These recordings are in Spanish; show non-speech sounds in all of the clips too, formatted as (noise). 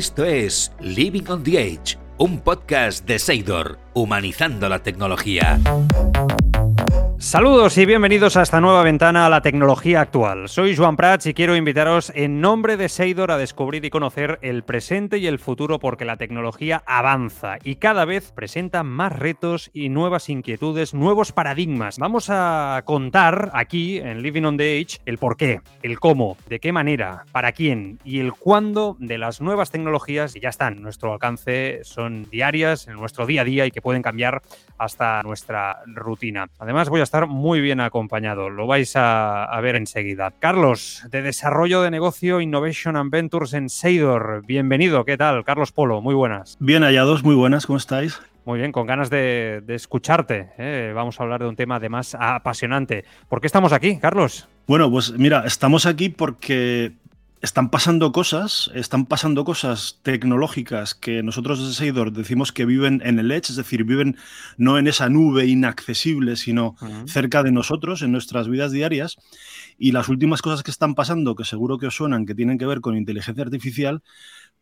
Esto es Living on the Edge, un podcast de Seidor, humanizando la tecnología. Saludos y bienvenidos a esta nueva ventana a la tecnología actual. Soy Joan Prats y quiero invitaros en nombre de Seidor a descubrir y conocer el presente y el futuro porque la tecnología avanza y cada vez presenta más retos y nuevas inquietudes, nuevos paradigmas. Vamos a contar aquí en Living on the Edge el por qué, el cómo, de qué manera, para quién y el cuándo de las nuevas tecnologías que ya están nuestro alcance, son diarias en nuestro día a día y que pueden cambiar hasta nuestra rutina. Además voy a estar muy bien acompañado. Lo vais a, ver enseguida. Carlos, de Desarrollo de Negocio, Innovation and Ventures en Seidor. Bienvenido. ¿Qué tal? Carlos Polo, muy buenas. Bien hallados, muy buenas. ¿Cómo estáis? Muy bien, con ganas de, escucharte. ¿eh? Vamos a hablar de un tema además apasionante. ¿Por qué estamos aquí, Carlos? Bueno, pues mira, estamos aquí porque están pasando cosas, están pasando cosas tecnológicas que nosotros desde Seidor decimos que viven en el Edge, es decir, viven no en esa nube inaccesible, sino cerca de nosotros, en nuestras vidas diarias. Y las últimas cosas que están pasando, que seguro que os suenan, que tienen que ver con inteligencia artificial,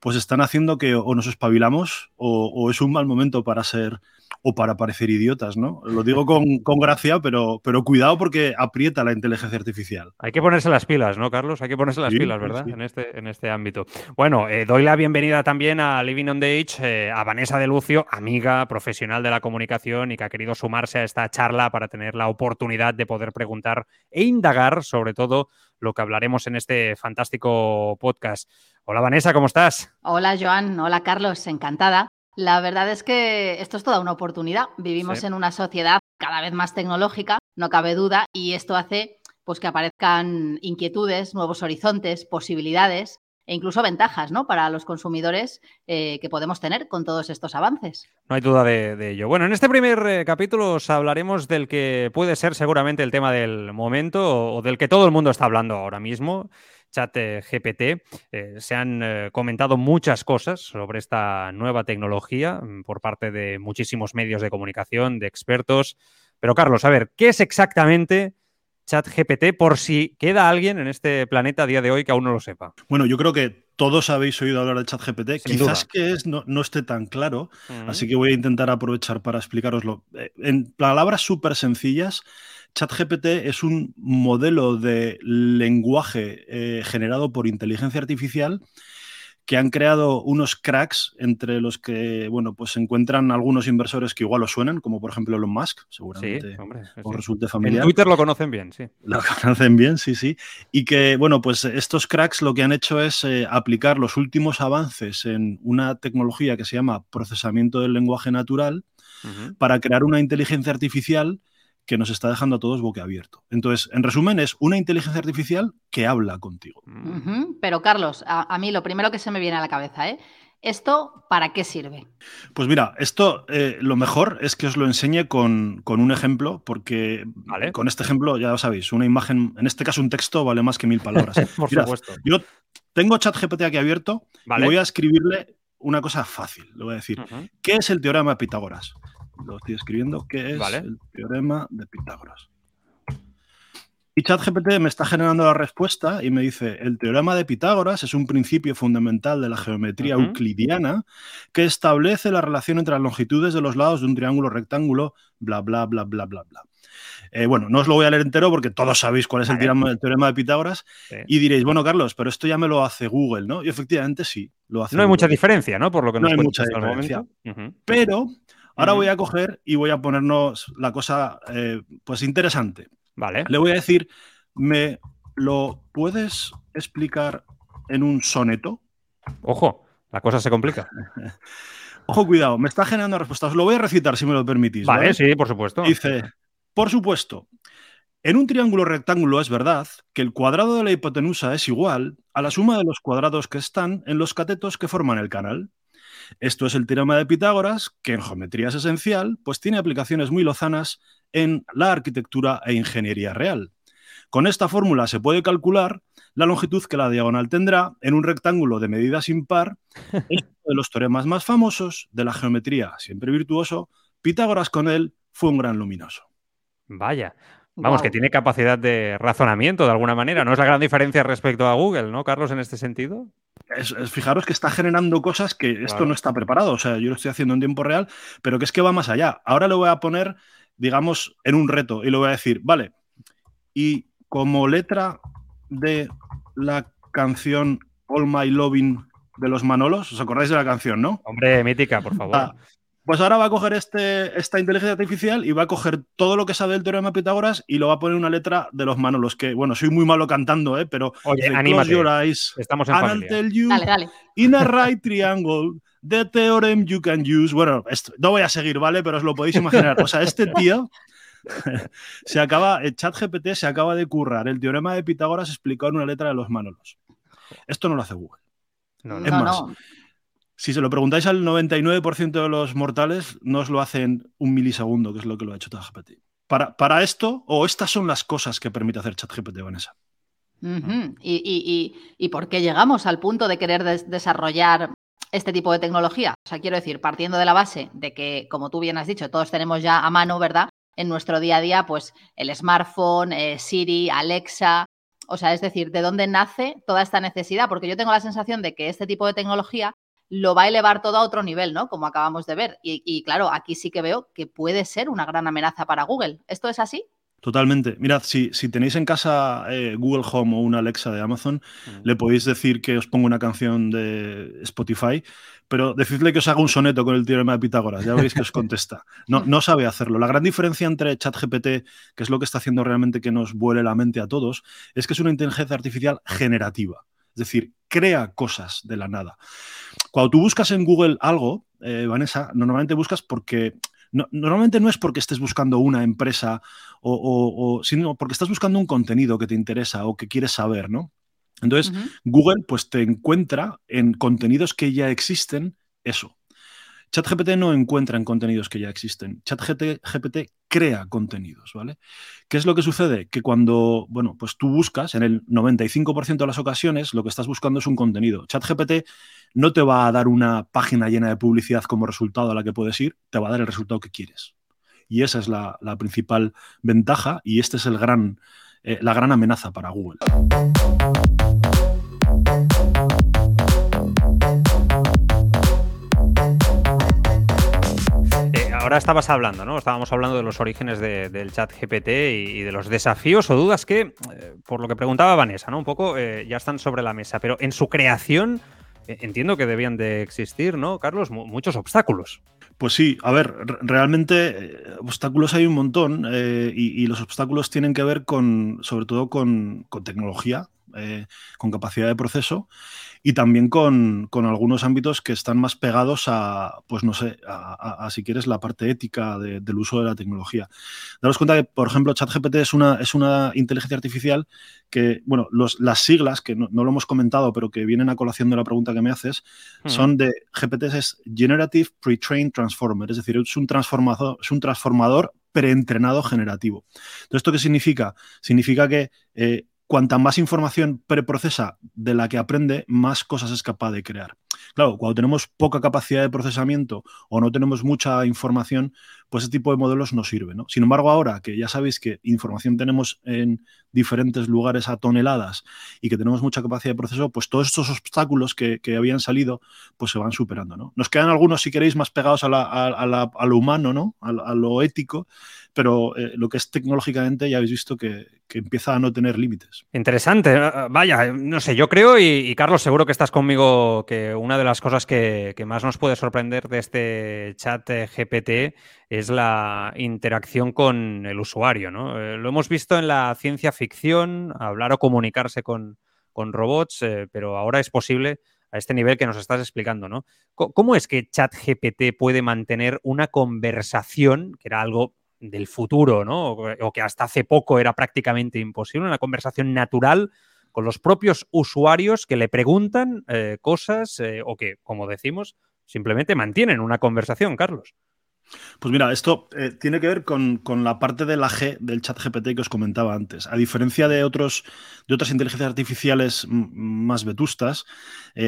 pues están haciendo que o nos espabilamos o es un mal momento para ser o para parecer idiotas, ¿no? Lo digo con, gracia, pero, pero cuidado porque aprieta la inteligencia artificial. Hay que ponerse las pilas, ¿no, Carlos? Hay que ponerse las pilas, ¿verdad? En, este, en este ámbito. Bueno, eh, doy la bienvenida también a Living on the Age, eh, a Vanessa de Lucio, amiga profesional de la comunicación y que ha querido sumarse a esta charla para tener la oportunidad de poder preguntar e indagar sobre todo lo que hablaremos en este fantástico podcast. Hola Vanessa, ¿cómo estás? Hola Joan, hola Carlos, encantada. La verdad es que esto es toda una oportunidad. Vivimos en una sociedad cada vez más tecnológica, no cabe duda, y esto hace pues que aparezcan inquietudes, nuevos horizontes, posibilidades e incluso ventajas ¿no? para los consumidores eh, que podemos tener con todos estos avances. No hay duda de, ello. Bueno, en este primer eh, capítulo os hablaremos del que puede ser seguramente el tema del momento o del que todo el mundo está hablando ahora mismo chat GPT. Eh, se han comentado muchas cosas sobre esta nueva tecnología mm, por parte de muchísimos medios de comunicación, de expertos. Pero Carlos, a ver, ¿qué es exactamente ChatGPT por si queda alguien en este planeta a día de hoy que aún no lo sepa? Bueno, yo creo que todos habéis oído hablar de ChatGPT. Quizás que es no, esté tan claro, así que voy a intentar aprovechar para explicaroslo. Eh, en palabras súper sencillas, ChatGPT es un modelo de lenguaje eh, generado por inteligencia artificial que han creado unos cracks entre los que, bueno, pues se encuentran algunos inversores que igual lo suenan, como por ejemplo Elon Musk, seguramente os resulte familiar. En Twitter lo conocen bien, sí. (laughs) Lo conocen bien, sí, sí. Y que, bueno, pues estos cracks lo que han hecho es eh, aplicar los últimos avances en una tecnología que se llama procesamiento del lenguaje natural para crear una inteligencia artificial que nos está dejando a todos boquiabierto. Entonces, en resumen, es una inteligencia artificial que habla contigo. Pero, Carlos, a, mí lo primero que se me viene a la cabeza, ¿eh? ¿Esto para qué sirve? Pues mira, esto eh, lo mejor es que os lo enseñe con, un ejemplo, porque con este ejemplo, ya lo sabéis, una imagen, en este caso un texto, vale más que mil palabras. (laughs) Por supuesto. Yo tengo ChatGPT aquí abierto y voy a escribirle una cosa fácil. Le voy a decir, ¿qué es el teorema de Pitágoras? Lo estoy escribiendo, que es el teorema de Pitágoras. Y ChatGPT me está generando la respuesta y me dice, el teorema de Pitágoras es un principio fundamental de la geometría euclidiana que establece la relación entre las longitudes de los lados de un triángulo rectángulo, bla, bla, bla, bla, bla, bla. Eh, bueno, no os lo voy a leer entero porque todos sabéis cuál es el, teorema, de Pitágoras y diréis, bueno, Carlos, pero esto ya me lo hace Google, ¿no? Y efectivamente sí, lo hace. No hay mucha diferencia, ¿no? Por lo que no hay mucha diferencia. Pero Ahora voy a coger y voy a ponernos la cosa eh, pues interesante. Vale. Le voy a decir, ¿me lo puedes explicar en un soneto? Ojo, la cosa se complica. (laughs) Ojo, cuidado, me está generando respuestas. Lo voy a recitar si me lo permitís. Vale, sí, por supuesto. Dice, por supuesto, en un triángulo rectángulo es verdad que el cuadrado de la hipotenusa es igual a la suma de los cuadrados que están en los catetos que forman el canal. Esto es el teorema de Pitágoras, que en geometría es esencial, pues tiene aplicaciones muy lozanas en la arquitectura e ingeniería real. Con esta fórmula se puede calcular la longitud que la diagonal tendrá en un rectángulo de medidas impar. (laughs) Es uno de los teoremas más famosos de la geometría, siempre virtuoso. Pitágoras con él fue un gran luminoso. Vaya. Vamos, que tiene capacidad de razonamiento de alguna manera. No es la gran diferencia respecto a Google, ¿no, Carlos, en este sentido? Fijaros que está generando cosas que esto no está preparado. O sea, yo lo estoy haciendo en tiempo real, pero que es que va más allá. Ahora lo voy a poner, digamos, en un reto y le voy a decir, vale, y como letra de la canción All My Loving de los Manolos, ¿os acordáis de la canción, no? Hombre, mítica, por favor. Ah, pues ahora va a coger este, esta inteligencia artificial y va a coger todo lo que sabe del teorema de Pitágoras y lo va a poner una letra de los Manolos, que bueno, soy muy malo cantando, ¿eh? pero Oye, anímate. Estamos en familia. Tell you dale, dale. In a right triangle, the theorem you can use. Bueno, esto, no voy a seguir, ¿vale? Pero os lo podéis imaginar. O sea, este tío (laughs) se acaba, el chat GPT se acaba de currar el teorema de Pitágoras explicado en una letra de los Manolos. Esto no lo hace Google. No, no, es más, si se lo preguntáis al 99% de los mortales, no os lo hacen un milisegundo, que es lo que lo ha hecho ChatGPT. Para, para esto, o estas son las cosas que permite hacer ChatGPT, Vanessa. ¿Y, y, por qué llegamos al punto de querer desarrollar este tipo de tecnología? O sea, quiero decir, partiendo de la base de que, como tú bien has dicho, todos tenemos ya a mano, ¿verdad? En nuestro día a día, pues el smartphone, eh, Siri, Alexa. O sea, es decir, ¿de dónde nace toda esta necesidad? Porque yo tengo la sensación de que este tipo de tecnología lo va a elevar todo a otro nivel, ¿no? Como acabamos de ver. Y, claro, aquí sí que veo que puede ser una gran amenaza para Google. ¿Esto es así? Totalmente. Mirad, si, si tenéis en casa eh, Google Home o una Alexa de Amazon, le podéis decir que os ponga una canción de Spotify, pero decidle que os haga un soneto con el teorema de Pitágoras. Ya veis que os contesta. No, (laughs) no sabe hacerlo. La gran diferencia entre ChatGPT, que es lo que está haciendo realmente que nos vuele la mente a todos, es que es una inteligencia artificial generativa. Es decir, crea cosas de la nada. Cuando tú buscas en Google algo, eh, Vanessa, normalmente buscas porque normalmente no es porque estés buscando una empresa o, sino porque estás buscando un contenido que te interesa o que quieres saber, ¿no? Entonces, Google pues te encuentra en contenidos que ya existen eso. ChatGPT no encuentra en contenidos que ya existen. ChatGPT crea contenidos, ¿vale? ¿Qué es lo que sucede? Que cuando, bueno, pues tú buscas, en el 95% de las ocasiones, lo que estás buscando es un contenido. ChatGPT no te va a dar una página llena de publicidad como resultado a la que puedes ir, te va a dar el resultado que quieres. Y esa es la, principal ventaja y esta es el gran, eh, la gran amenaza para Google. Ahora estabas hablando, ¿no? Estábamos hablando de los orígenes del chat GPT y, de los desafíos o dudas que, eh, por lo que preguntaba Vanessa, ¿no? Un poco eh, ya están sobre la mesa, pero en su creación eh, entiendo que debían de existir, ¿no, Carlos? muchos obstáculos. Pues sí, a ver, realmente obstáculos hay un montón y, los obstáculos tienen que ver con, sobre todo con, con tecnología, con capacidad de proceso y también con, algunos ámbitos que están más pegados a, pues no sé, a, si quieres, la parte ética del uso de la tecnología. Daros cuenta que, por ejemplo, ChatGPT es una, es una inteligencia artificial que, bueno, las siglas, que no, lo hemos comentado, pero que vienen a colación de la pregunta que me haces, hmm. son de GPT es Generative Pre-trained Transformer, es decir, es un transformador, es un transformador preentrenado generativo. Entonces, ¿esto qué significa? Significa que eh, cuanta más información preprocesa de la que aprende, más cosas es capaz de crear. Claro, cuando tenemos poca capacidad de procesamiento o no tenemos mucha información, pues ese tipo de modelos no sirve. ¿no? Sin embargo, ahora que ya sabéis que información tenemos en diferentes lugares a toneladas y que tenemos mucha capacidad de proceso, pues todos estos obstáculos que, habían salido, pues se van superando. ¿no? Nos quedan algunos, si queréis, más pegados a, lo humano, ¿no? a, lo ético, pero eh, lo que es tecnológicamente ya habéis visto que, empieza a no tener límites. Interesante. Eh, eh, vaya, no sé, yo creo, y, Carlos, seguro que estás conmigo, que una de las cosas que, más nos puede sorprender de este chat GPT es la interacción con el usuario. ¿no? lo hemos visto en la ciencia ficción, hablar o comunicarse con, robots, pero ahora es posible a este nivel que nos estás explicando, ¿no? ¿Cómo es que ChatGPT puede mantener una conversación, que era algo del futuro, ¿no? O que hasta hace poco era prácticamente imposible, una conversación natural con los propios usuarios que le preguntan eh, cosas eh, o que, como decimos, simplemente mantienen una conversación, Carlos. Pues mira, esto eh, tiene que ver con, la parte de la G del chat GPT que os comentaba antes. A diferencia de, otros, de otras inteligencias artificiales más vetustas,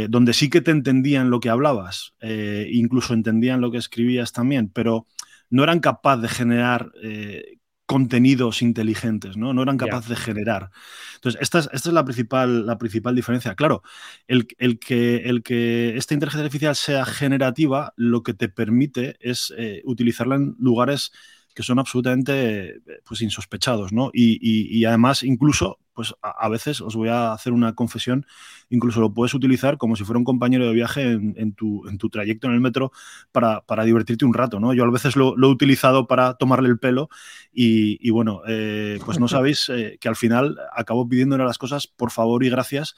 donde sí que te entendían lo que hablabas, incluso entendían lo que escribías también, pero no eran capaces de generar eh, contenidos inteligentes, ¿no? No eran capaces de generar. Entonces, esta es, esta es la, principal, la principal diferencia. Claro, el, que, el que esta inteligencia artificial sea generativa, lo que te permite es eh, utilizarla en lugares que son absolutamente pues, insospechados, ¿no? y además, incluso pues a, veces os voy a hacer una confesión, incluso lo puedes utilizar como si fuera un compañero de viaje en, tu, en tu, trayecto en el metro para, divertirte un rato, ¿no? Yo a veces lo, he utilizado para tomarle el pelo y, bueno, eh, pues no (laughs) sabéis eh, que al final acabo pidiéndole las cosas por favor y gracias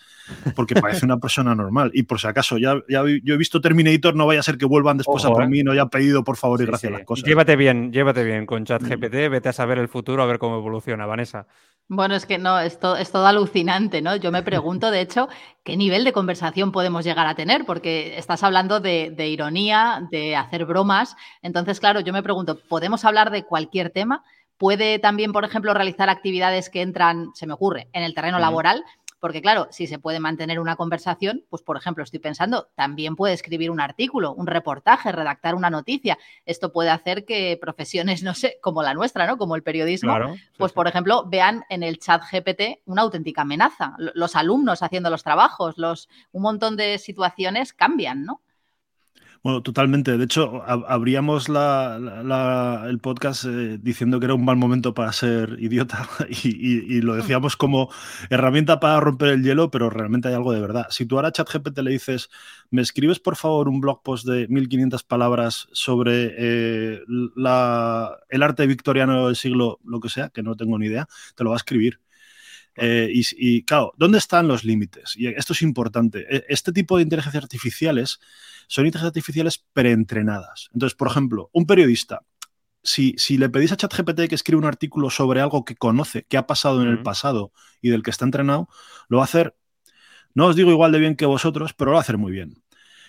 porque parece una persona normal. Y por si acaso, ya, ya yo he visto Terminator, no vaya a ser que vuelvan después a por ¿eh? mí y no haya pedido por favor y gracias las cosas. Llévate bien, llévate bien con ChatGPT, mm. vete a saber el futuro, a ver cómo evoluciona, Vanessa. Bueno, es que no, es todo alucinante, ¿no? Yo me pregunto, de hecho, qué nivel de conversación podemos llegar a tener, porque estás hablando de, ironía, de hacer bromas. Entonces, claro, yo me pregunto, ¿podemos hablar de cualquier tema? ¿Puede también, por ejemplo, realizar actividades que entran, se me ocurre, en el terreno laboral? Porque claro, si se puede mantener una conversación, pues por ejemplo, estoy pensando, también puede escribir un artículo, un reportaje, redactar una noticia. Esto puede hacer que profesiones, no sé, como la nuestra, ¿no? Como el periodismo, pues por ejemplo, vean en el chat GPT una auténtica amenaza. Los alumnos haciendo los trabajos, los, un montón de situaciones cambian, ¿no? Bueno, totalmente. De hecho, abríamos el podcast eh, diciendo que era un mal momento para ser idiota (laughs) y, lo decíamos como herramienta para romper el hielo, pero realmente hay algo de verdad. Si tú ahora a ChatGPT le dices, me escribes por favor un blog post de 1500 palabras sobre eh, el arte victoriano del siglo, lo que sea, que no tengo ni idea, te lo va a escribir. Eh, y, y, claro, ¿dónde están los límites? Y esto es importante. E, este tipo de inteligencias artificiales son inteligencias artificiales preentrenadas. Entonces, por ejemplo, un periodista, si, si, le pedís a ChatGPT que escriba un artículo sobre algo que conoce, que ha pasado en el pasado y del que está entrenado, lo va a hacer, no os digo igual de bien que vosotros, pero lo va a hacer muy bien.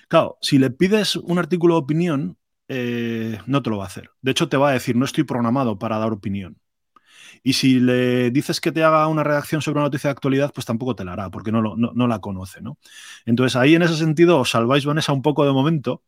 Claro, si le pides un artículo de opinión, eh, no te lo va a hacer. De hecho, te va a decir, no estoy programado para dar opinión. Y si le dices que te haga una redacción sobre una noticia de actualidad, pues tampoco te la hará, porque no, no, la conoce, ¿no? Entonces ahí en ese sentido os salváis, Vanessa, un poco de momento,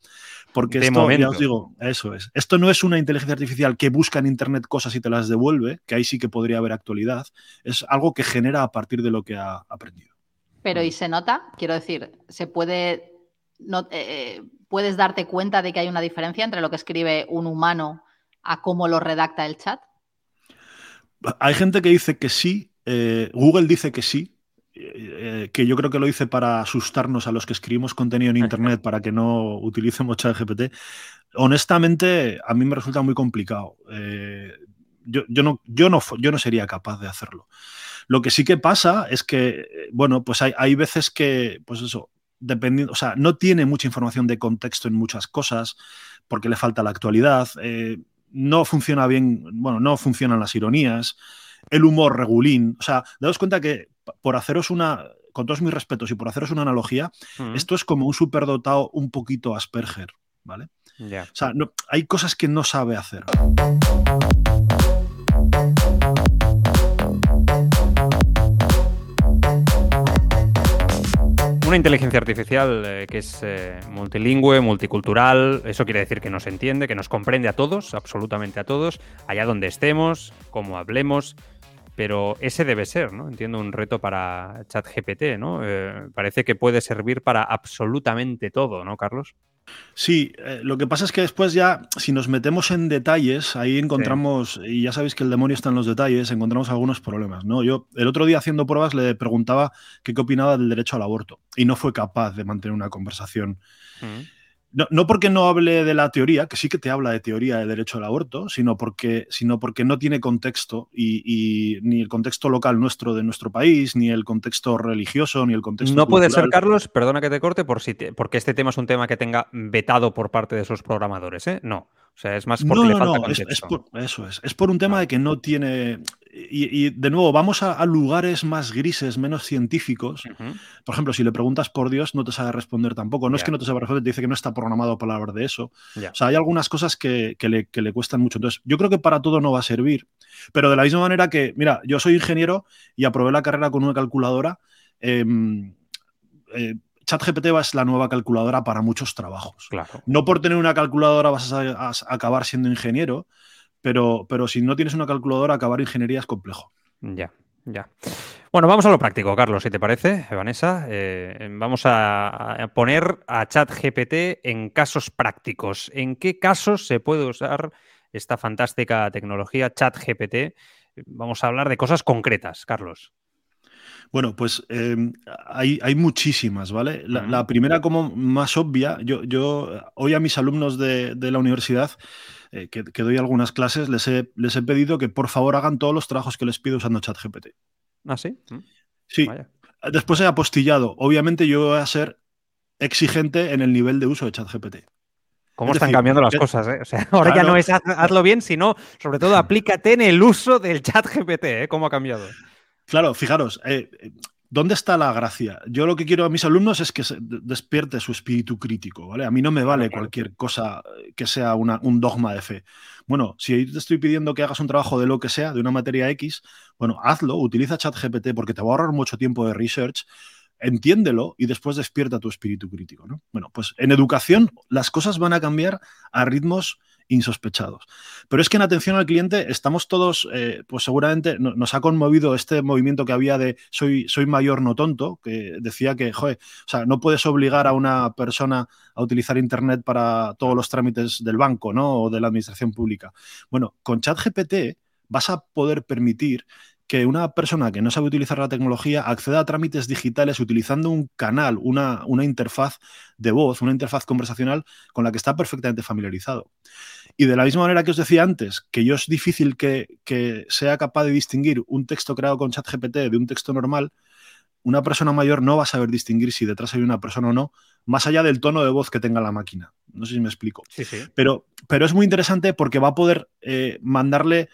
porque esto, ya os digo, eso es. Esto no es una inteligencia artificial que busca en Internet cosas y te las devuelve, que ahí sí que podría haber actualidad. Es algo que genera a partir de lo que ha aprendido. Pero ¿y se nota? Quiero decir, ¿se puede... No, eh, ¿Puedes darte cuenta de que hay una diferencia entre lo que escribe un humano a cómo lo redacta el chat? Hay gente que dice que sí, eh, Google dice que sí, eh, que yo creo que lo dice para asustarnos a los que escribimos contenido en Internet para que no utilicemos ChatGPT. Honestamente, a mí me resulta muy complicado. Eh, yo, no, yo, no, yo no sería capaz de hacerlo. Lo que sí que pasa es que, bueno, pues hay, hay veces que, pues eso, dependiendo, o sea, no tiene mucha información de contexto en muchas cosas porque le falta la actualidad no funciona bien, bueno, no funcionan las ironías, el humor regulín. O sea, daos cuenta que por haceros una, con todos mis respetos y por haceros una analogía, esto es como un superdotado un poquito Asperger, ¿vale? O sea, hay cosas que no sabe hacer. Una inteligencia artificial eh, que es eh, multilingüe, multicultural, eso quiere decir que nos entiende, que nos comprende a todos, absolutamente a todos, allá donde estemos, como hablemos, pero ese debe ser, ¿no? Entiendo un reto para ChatGPT, ¿no? Eh, parece que puede servir para absolutamente todo, ¿no, Carlos? Sí, eh, lo que pasa es que después ya, si nos metemos en detalles, ahí encontramos, y ya sabéis que el demonio está en los detalles, encontramos algunos problemas, ¿no? Yo el otro día haciendo pruebas le preguntaba qué opinaba del derecho al aborto y no fue capaz de mantener una conversación. Mm. No, porque no hable de la teoría, que sí que te habla de teoría del derecho al aborto, sino porque, sino porque no tiene contexto, y, ni el contexto local nuestro de nuestro país, ni el contexto religioso, ni el contexto. No puede ser, Carlos, perdona que te corte, por si porque este tema es un tema que tenga vetado por parte de esos programadores, ¿eh? No. O sea, es más porque le falta contexto. eso es. Es por un tema de que no tiene y, de nuevo, vamos a, lugares más grises, menos científicos. Por ejemplo, si le preguntas por Dios, no te sabe responder tampoco. No es que no te sabe responder, te dice que no está programado para hablar de eso. O sea, hay algunas cosas que, le, cuestan mucho. Entonces, yo creo que para todo no va a servir. Pero de la misma manera que, mira, yo soy ingeniero y aprobé la carrera con una calculadora. Em, eh, ChatGPT es la nueva calculadora para muchos trabajos. No por tener una calculadora vas a acabar siendo ingeniero, pero, pero si no tienes una calculadora, acabar ingeniería es complejo. Ya, ya. Bueno, vamos a lo práctico, Carlos, si te parece, Vanessa. Eh, vamos a, poner a ChatGPT en casos prácticos. ¿En qué casos se puede usar esta fantástica tecnología ChatGPT? Vamos a hablar de cosas concretas, Carlos. Bueno, pues em, hay, muchísimas, ¿vale? La, primera como más obvia, yo, yo hoy a mis alumnos de, la universidad eh, que, doy algunas clases, les he, les he pedido que por favor hagan todos los trabajos que les pido usando ChatGPT. ¿Ah, sí? Mm. Sí. Después he apostillado. Obviamente yo voy a ser exigente en el nivel de uso de ChatGPT. ¿Cómo están cambiando las cosas? Eh? O sea, (laughs) ahora ya no es hazlo bien, sino sobre todo (laughs) aplícate en el uso del chat GPT, ¿eh? ¿Cómo ha cambiado? Claro, fijaros, eh, ¿dónde está la gracia? Yo lo que quiero a mis alumnos es que despierte su espíritu crítico, ¿vale? A mí no me vale cualquier cosa que sea un dogma de fe. Bueno, si te estoy pidiendo que hagas un trabajo de lo que sea, de una materia X, bueno, hazlo, utiliza ChatGPT porque te va a ahorrar mucho tiempo de research, entiéndelo y después despierta tu espíritu crítico. ¿no? Bueno, pues en educación las cosas van a cambiar a ritmos insospechados. Pero es que en atención al cliente estamos todos, eh, pues seguramente nos ha conmovido este movimiento que había de soy, soy mayor, no tonto, que decía que, joder, o sea, no puedes obligar a una persona a utilizar Internet para todos los trámites del banco, ¿no? O de la administración pública. Bueno, con ChatGPT vas a poder permitir que una persona que no sabe utilizar la tecnología acceda a trámites digitales utilizando un canal, una, una, interfaz de voz, una interfaz conversacional con la que está perfectamente familiarizado. Y de la misma manera que os decía antes, que yo es difícil que, que sea capaz de distinguir un texto creado con ChatGPT de un texto normal, una persona mayor no va a saber distinguir si detrás hay una persona o no, más allá del tono de voz que tenga la máquina. No sé si me explico. Sí, sí. Pero, pero es muy interesante porque va a poder eh, mandarle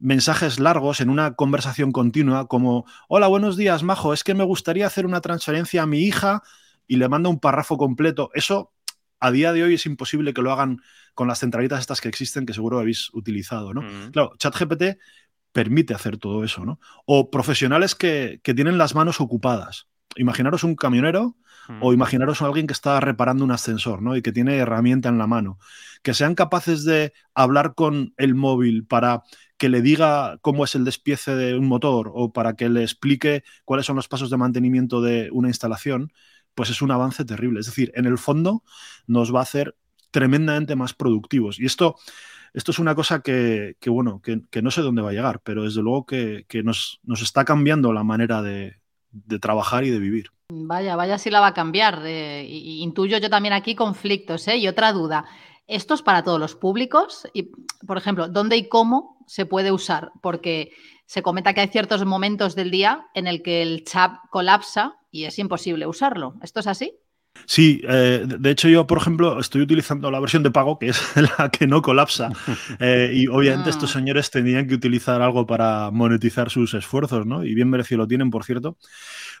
mensajes largos en una conversación continua como, hola, buenos días, Majo, es que me gustaría hacer una transferencia a mi hija y le manda un párrafo completo. Eso a día de hoy es imposible que lo hagan con las centralitas estas que existen que seguro habéis utilizado, ¿no? Mm. Claro, ChatGPT permite hacer todo eso, ¿no? O profesionales que, tienen las manos ocupadas. Imaginaros un camionero o imaginaros a alguien que está reparando un ascensor, ¿no? Y que tiene herramienta en la mano. Que sean capaces de hablar con el móvil para que le diga cómo es el despiece de un motor o para que le explique cuáles son los pasos de mantenimiento de una instalación, pues es un avance terrible. Es decir, en el fondo nos va a hacer tremendamente más productivos. Y esto, esto es una cosa que, bueno, que, no sé dónde va a llegar, pero desde luego que, nos, nos, está cambiando la manera de, trabajar y de vivir. Vaya, vaya si la va a cambiar. intuyo yo también aquí conflictos, ¿eh? Y otra duda. ¿Esto es para todos los públicos? Y, por ejemplo, ¿dónde y cómo se puede usar? Porque se comenta que hay ciertos momentos del día en el que el chat colapsa y es imposible usarlo. ¿Esto es así? Sí, eh, de hecho yo, por ejemplo, estoy utilizando la versión de pago, que es (laughs) la que no colapsa, (laughs) eh, y obviamente estos ah. señores tenían que utilizar algo para monetizar sus esfuerzos, ¿no? Y bien merecido lo tienen, por cierto.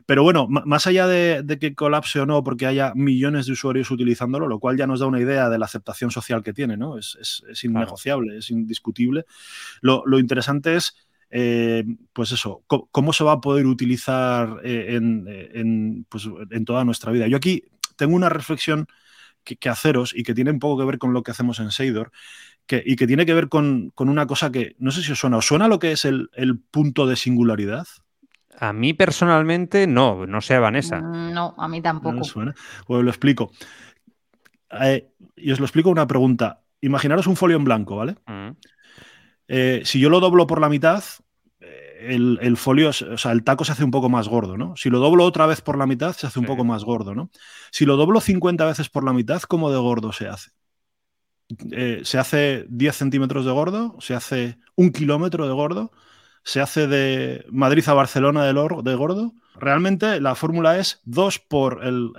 Pero bueno, más allá de, que colapse o no, porque haya millones de usuarios utilizándolo, lo cual ya nos da una idea de la aceptación social que tiene, ¿no? Es, innegociable, es indiscutible. Lo, interesante es, eh, pues eso, cómo, se va a poder utilizar en, pues, en, toda nuestra vida. Yo aquí tengo una reflexión que, haceros y que tiene un poco que ver con lo que hacemos en Seidor. y que tiene que ver con, una cosa que no sé si os suena. ¿Os suena lo que es el punto de singularidad? A mí personalmente no, no sé Vanessa. Mm, no, a mí tampoco. No Pues lo explico. Eh, y os lo explico una pregunta. Imaginaros un folio en blanco, ¿vale? Mm. Eh, si yo lo doblo por la mitad, eh, el, folio, o sea, el taco se hace un poco más gordo, ¿no? Si lo doblo otra vez por la mitad, se hace un poco más gordo, ¿no? Si lo doblo 50 veces por la mitad, ¿cómo de gordo se hace? ¿Se hace 10 centímetros de gordo? ¿Se hace un kilómetro de gordo? se hace de Madrid a Barcelona de, de gordo. Realmente la fórmula es 2 por el,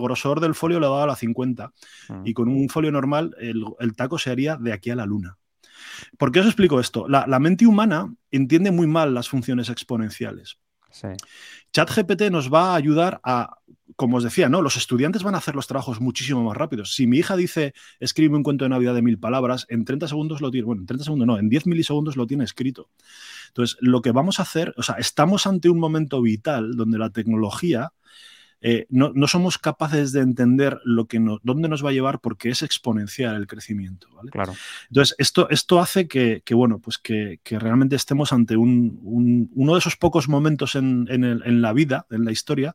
grosor del folio le da a la 50. Mm. Y con un folio normal el, taco se haría de aquí a la luna. ¿Por qué os explico esto? La, mente humana entiende muy mal las funciones exponenciales. ChatGPT nos va a ayudar a, como os decía, ¿no? Los estudiantes van a hacer los trabajos muchísimo más rápidos. Si mi hija dice, escribe un cuento de Navidad de mil palabras, en 30 segundos lo tiene, bueno, en 30 segundos no, en 10 milisegundos lo tiene escrito. Entonces, lo que vamos a hacer, o sea, estamos ante un momento vital donde la tecnología eh, no, somos capaces de entender lo que dónde nos va a llevar porque es exponencial el crecimiento. Claro. Entonces, esto, esto hace que, bueno, pues que, realmente estemos ante un, uno de esos pocos momentos en, en, la vida, en la historia,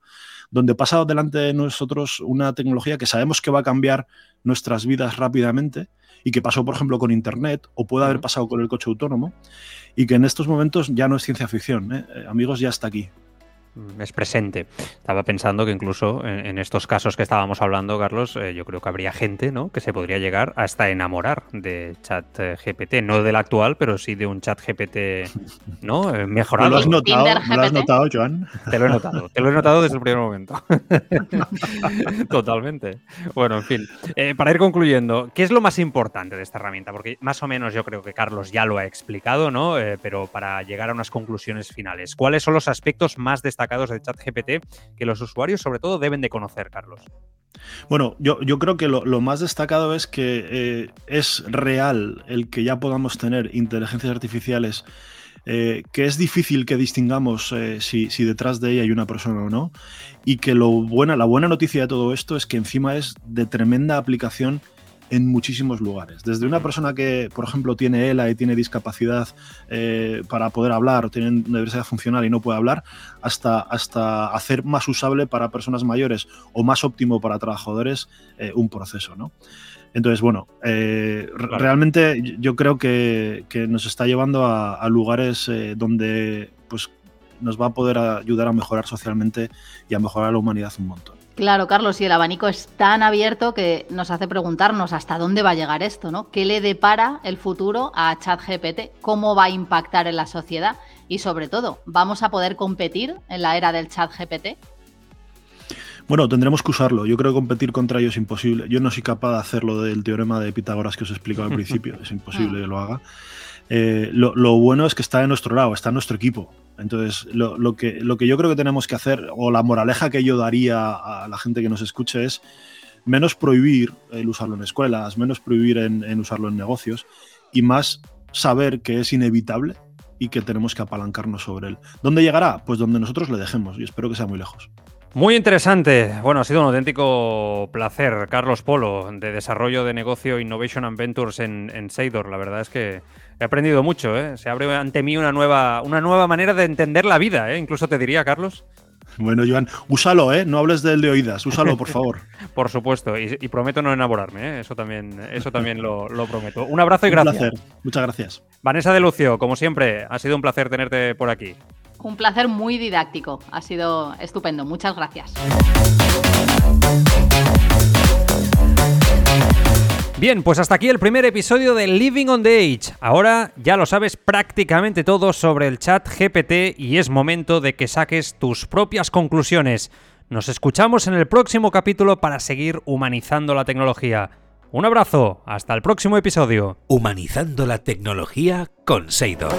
donde pasa delante de nosotros una tecnología que sabemos que va a cambiar nuestras vidas rápidamente y que pasó, por ejemplo, con Internet o puede haber pasado con el coche autónomo y que en estos momentos ya no es ciencia ficción. ¿eh? Eh, amigos, ya está aquí. Mm, es presente. Estaba pensando que incluso en, estos casos que estábamos hablando, Carlos, eh, yo creo que habría gente ¿no? que se podría llegar hasta enamorar de chat GPT, no del actual, pero sí de un chat GPT ¿no? Eh, mejorado. ¿Lo has notado, ¿Lo has notado Joan? Te lo he notado, te lo he notado desde el primer momento. (laughs) Totalmente. Bueno, en fin, eh, para ir concluyendo, ¿qué es lo más importante de esta herramienta? Porque más o menos yo creo que Carlos ya lo ha explicado, ¿no? pero para llegar a unas conclusiones finales, ¿cuáles son los aspectos más destacados? Destacados de ChatGPT que los usuarios sobre todo deben de conocer, Carlos? Bueno, yo, yo creo que lo, más destacado es que eh, es real el que ya podamos tener inteligencias artificiales eh, que es difícil que distingamos eh, si, si, detrás de ella hay una persona o no, y que lo buena, la buena noticia de todo esto es que encima es de tremenda aplicación en muchísimos lugares. Desde una persona que, por ejemplo, tiene ELA y tiene discapacidad eh, para poder hablar o tiene una diversidad funcional y no puede hablar, hasta, hasta hacer más usable para personas mayores o más óptimo para trabajadores eh, un proceso. ¿no? Entonces, bueno, eh, realmente yo creo que, nos está llevando a, lugares donde pues, nos va a poder ayudar a mejorar socialmente y a mejorar la humanidad un montón. Claro, Carlos, y el abanico es tan abierto que nos hace preguntarnos hasta dónde va a llegar esto, ¿no? ¿Qué le depara el futuro a ChatGPT? ¿Cómo va a impactar en la sociedad? Y sobre todo, ¿vamos a poder competir en la era del ChatGPT? Bueno, tendremos que usarlo. Yo creo que competir contra ellos es imposible. Yo no soy capaz de hacerlo del teorema de Pitágoras que os he explicado al (laughs) principio. Es imposible que lo haga. Eh, lo, bueno es que está en nuestro lado, está en nuestro equipo. Entonces, lo, que, lo que yo creo que tenemos que hacer, o la moraleja que yo daría a la gente que nos escuche es menos prohibir el usarlo en escuelas, menos prohibir en, usarlo en negocios y más saber que es inevitable y que tenemos que apalancarnos sobre él. ¿Dónde llegará? Pues donde nosotros le dejemos y espero que sea muy lejos. Muy interesante. Bueno, ha sido un auténtico placer, Carlos Polo, de desarrollo de negocio Innovation and Ventures en, en Seidor. La verdad es que He aprendido mucho, ¿eh? Se abre ante mí una nueva, una nueva manera de entender la vida, ¿eh? Incluso te diría, Carlos. Bueno, Joan, úsalo, ¿eh? No hables del de oídas, úsalo, por favor. (laughs) por supuesto, y, prometo no enamorarme, ¿eh? Eso también, eso también lo, prometo. Un abrazo y gracias. Un placer, muchas gracias. Vanessa de Lucio, como siempre, ha sido un placer tenerte por aquí. Un placer muy didáctico, ha sido estupendo, muchas gracias. Bien, pues hasta aquí el primer episodio de Living on the Age. Ahora ya lo sabes prácticamente todo sobre el chat GPT y es momento de que saques tus propias conclusiones. Nos escuchamos en el próximo capítulo para seguir humanizando la tecnología. Un abrazo, hasta el próximo episodio. Humanizando la tecnología con Seidor.